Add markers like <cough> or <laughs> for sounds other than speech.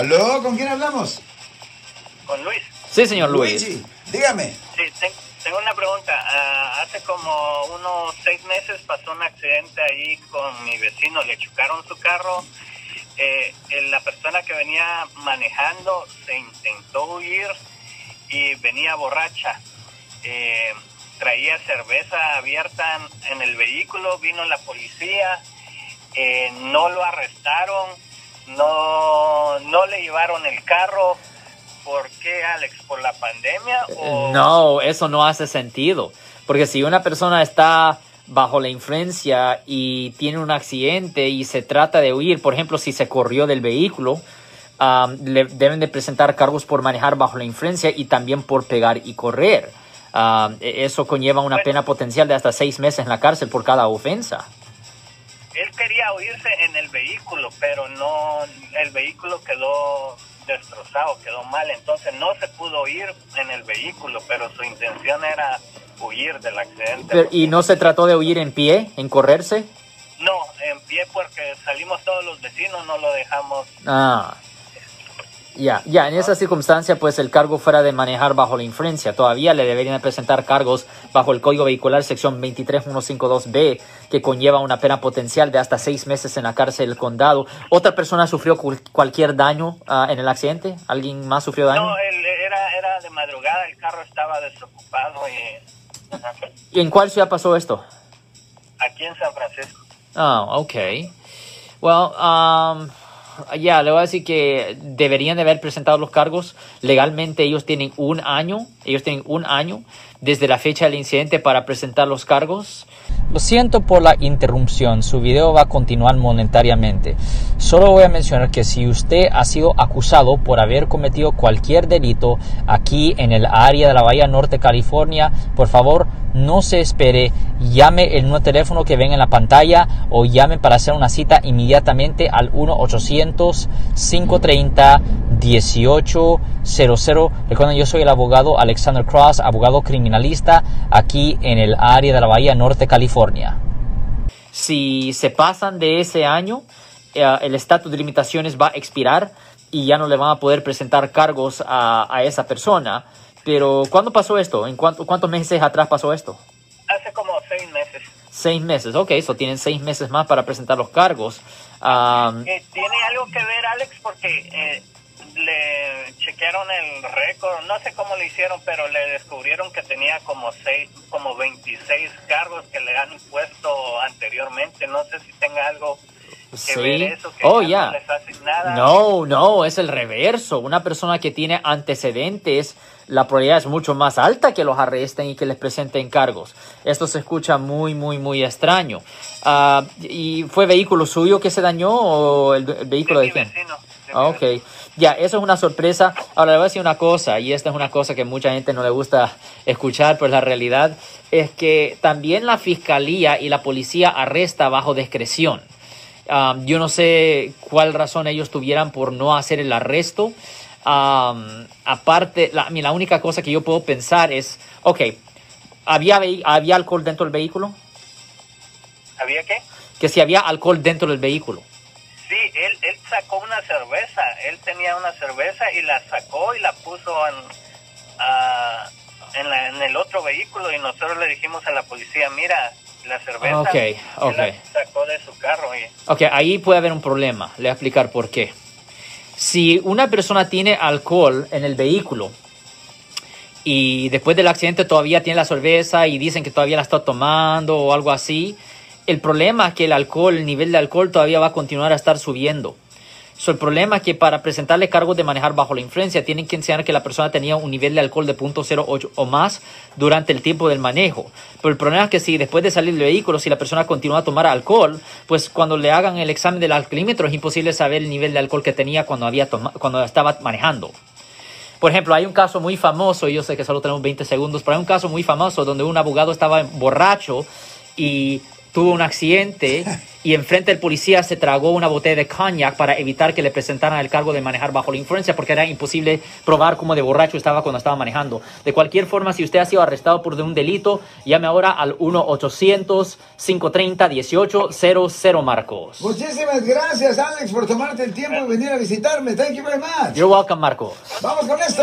¿Aló? ¿Con quién hablamos? Con Luis. Sí, señor Luis. Luigi, dígame. Sí, ten- tengo una pregunta. Ah, hace como unos seis meses pasó un accidente ahí con mi vecino. Le chocaron su carro. Eh, la persona que venía manejando se intentó huir y venía borracha. Eh, traía cerveza abierta en, en el vehículo. Vino la policía. Eh, no lo arrestaron. No, no le llevaron el carro. ¿Por qué, Alex? ¿Por la pandemia? O... No, eso no hace sentido. Porque si una persona está bajo la influencia y tiene un accidente y se trata de huir, por ejemplo, si se corrió del vehículo, um, le deben de presentar cargos por manejar bajo la influencia y también por pegar y correr. E- eso conlleva una Bueno. pena potencial de hasta seis meses en la cárcel por cada ofensa. Quería huirse en el vehículo, pero no, el vehículo quedó destrozado, quedó mal, entonces no se pudo ir en el vehículo, pero su intención era huir del accidente. Pero- ¿Y no se trató de huir en pie, en correrse? No, en pie porque salimos todos los vecinos, no lo dejamos. Ah. Ya, ya, en esa circunstancia, pues el cargo fuera de manejar bajo la influencia. Todavía le deberían de presentar cargos bajo el Código Vehicular sección 23152B, que conlleva una pena potencial de hasta seis meses en la cárcel del condado. ¿Otra persona sufrió cual- cualquier daño ah, en el accidente? ¿Alguien más sufrió daño? No, él era, era de madrugada, el carro estaba desocupado y ¿Y en cuál ciudad pasó esto? aquí en San Francisco. Ah, ok. Well, um, ya, le voy a decir que deberían de haber presentado los cargos. Legalmente ellos tienen un año, ellos tienen un año desde la fecha del incidente para presentar los cargos. Lo siento por la interrupción, su video va a continuar monetariamente. Solo voy a mencionar que si usted ha sido acusado por haber cometido cualquier delito aquí en el área de la Bahía Norte, California, por favor no se espere, llame el nuevo teléfono que ven en la pantalla o llame para hacer una cita inmediatamente al 1-800-530-1800. Recuerden, yo soy el abogado Alexander Cross, abogado criminalista aquí en el área de la Bahía Norte, California. Si se pasan de ese año, eh, el estatus de limitaciones va a expirar y ya no le van a poder presentar cargos a, a esa persona. Pero, ¿cuándo pasó esto? ¿En cuánto- cuántos meses atrás pasó esto? Hace como seis meses. Seis meses, ok, eso tienen seis meses más para presentar los cargos. Eh, ¿Tiene algo que ver, Alex? Porque eh, le chequearon el récord, no sé cómo lo hicieron, pero le descubrieron que tenía como seis, como 26 cargos que le han impuesto anteriormente. No sé si tenga algo que Sí. ver eso, que Oh, ya ya. no les hace nada. No, no, es el reverso. Una persona que tiene antecedentes, la probabilidad es mucho más alta que los arresten y que les presenten cargos. Esto se escucha muy, muy, muy extraño. Ah, ¿Y fue vehículo suyo que se dañó o el, el vehículo de quién? vecino. de Ah, Ok, ya, eso es una sorpresa. Ahora le voy a decir una cosa, y esta es una cosa que mucha gente no le gusta escuchar, pues la realidad es que también la fiscalía y la policía arresta bajo discreción. Um, yo no sé cuál razón ellos tuvieran por no hacer el arresto. Um, aparte, la, la única cosa que yo puedo pensar es, ok, ¿había, ¿había alcohol dentro del vehículo? ¿Había qué? Que si había alcohol dentro del vehículo. Sí, él, él sacó una cerveza. Él tenía una cerveza y la sacó y la puso en, ah, en, la- en el otro vehículo y nosotros le dijimos a la policía, mira, la cerveza Ok, él ok. la sacó de su carro y Ok, ahí puede haber un problema. Le voy a explicar por qué. Si una persona tiene alcohol en el vehículo y después del accidente todavía tiene la cerveza y dicen que todavía la está tomando o algo así, el problema es que el alcohol, el nivel de alcohol todavía va a continuar a estar subiendo. So, el problema es que para presentarle cargos de manejar bajo la influencia tienen que enseñar que la persona tenía un nivel de alcohol de 0.08 o más durante el tiempo del manejo. Pero el problema es que si después de salir del vehículo, si la persona continúa a tomar alcohol, pues cuando le hagan el examen del alcoholímetro es imposible saber el nivel de alcohol que tenía cuando, había cuando estaba manejando. Por ejemplo, hay un caso muy famoso, y yo sé que solo tenemos 20 segundos, pero hay un caso muy famoso donde un abogado estaba borracho y tuvo un accidente <laughs> y enfrente del policía se tragó una botella de cognac para evitar que le presentaran el cargo de manejar bajo la influencia porque era imposible probar cómo de borracho estaba cuando estaba manejando. De cualquier forma, si usted ha sido arrestado por un delito, llame ahora al 1-800-530-1800 Marcos. Muchísimas gracias, Alex, por tomarte el tiempo y venir a visitarme. Thank you very much. You're welcome, Marcos. Vamos con esto.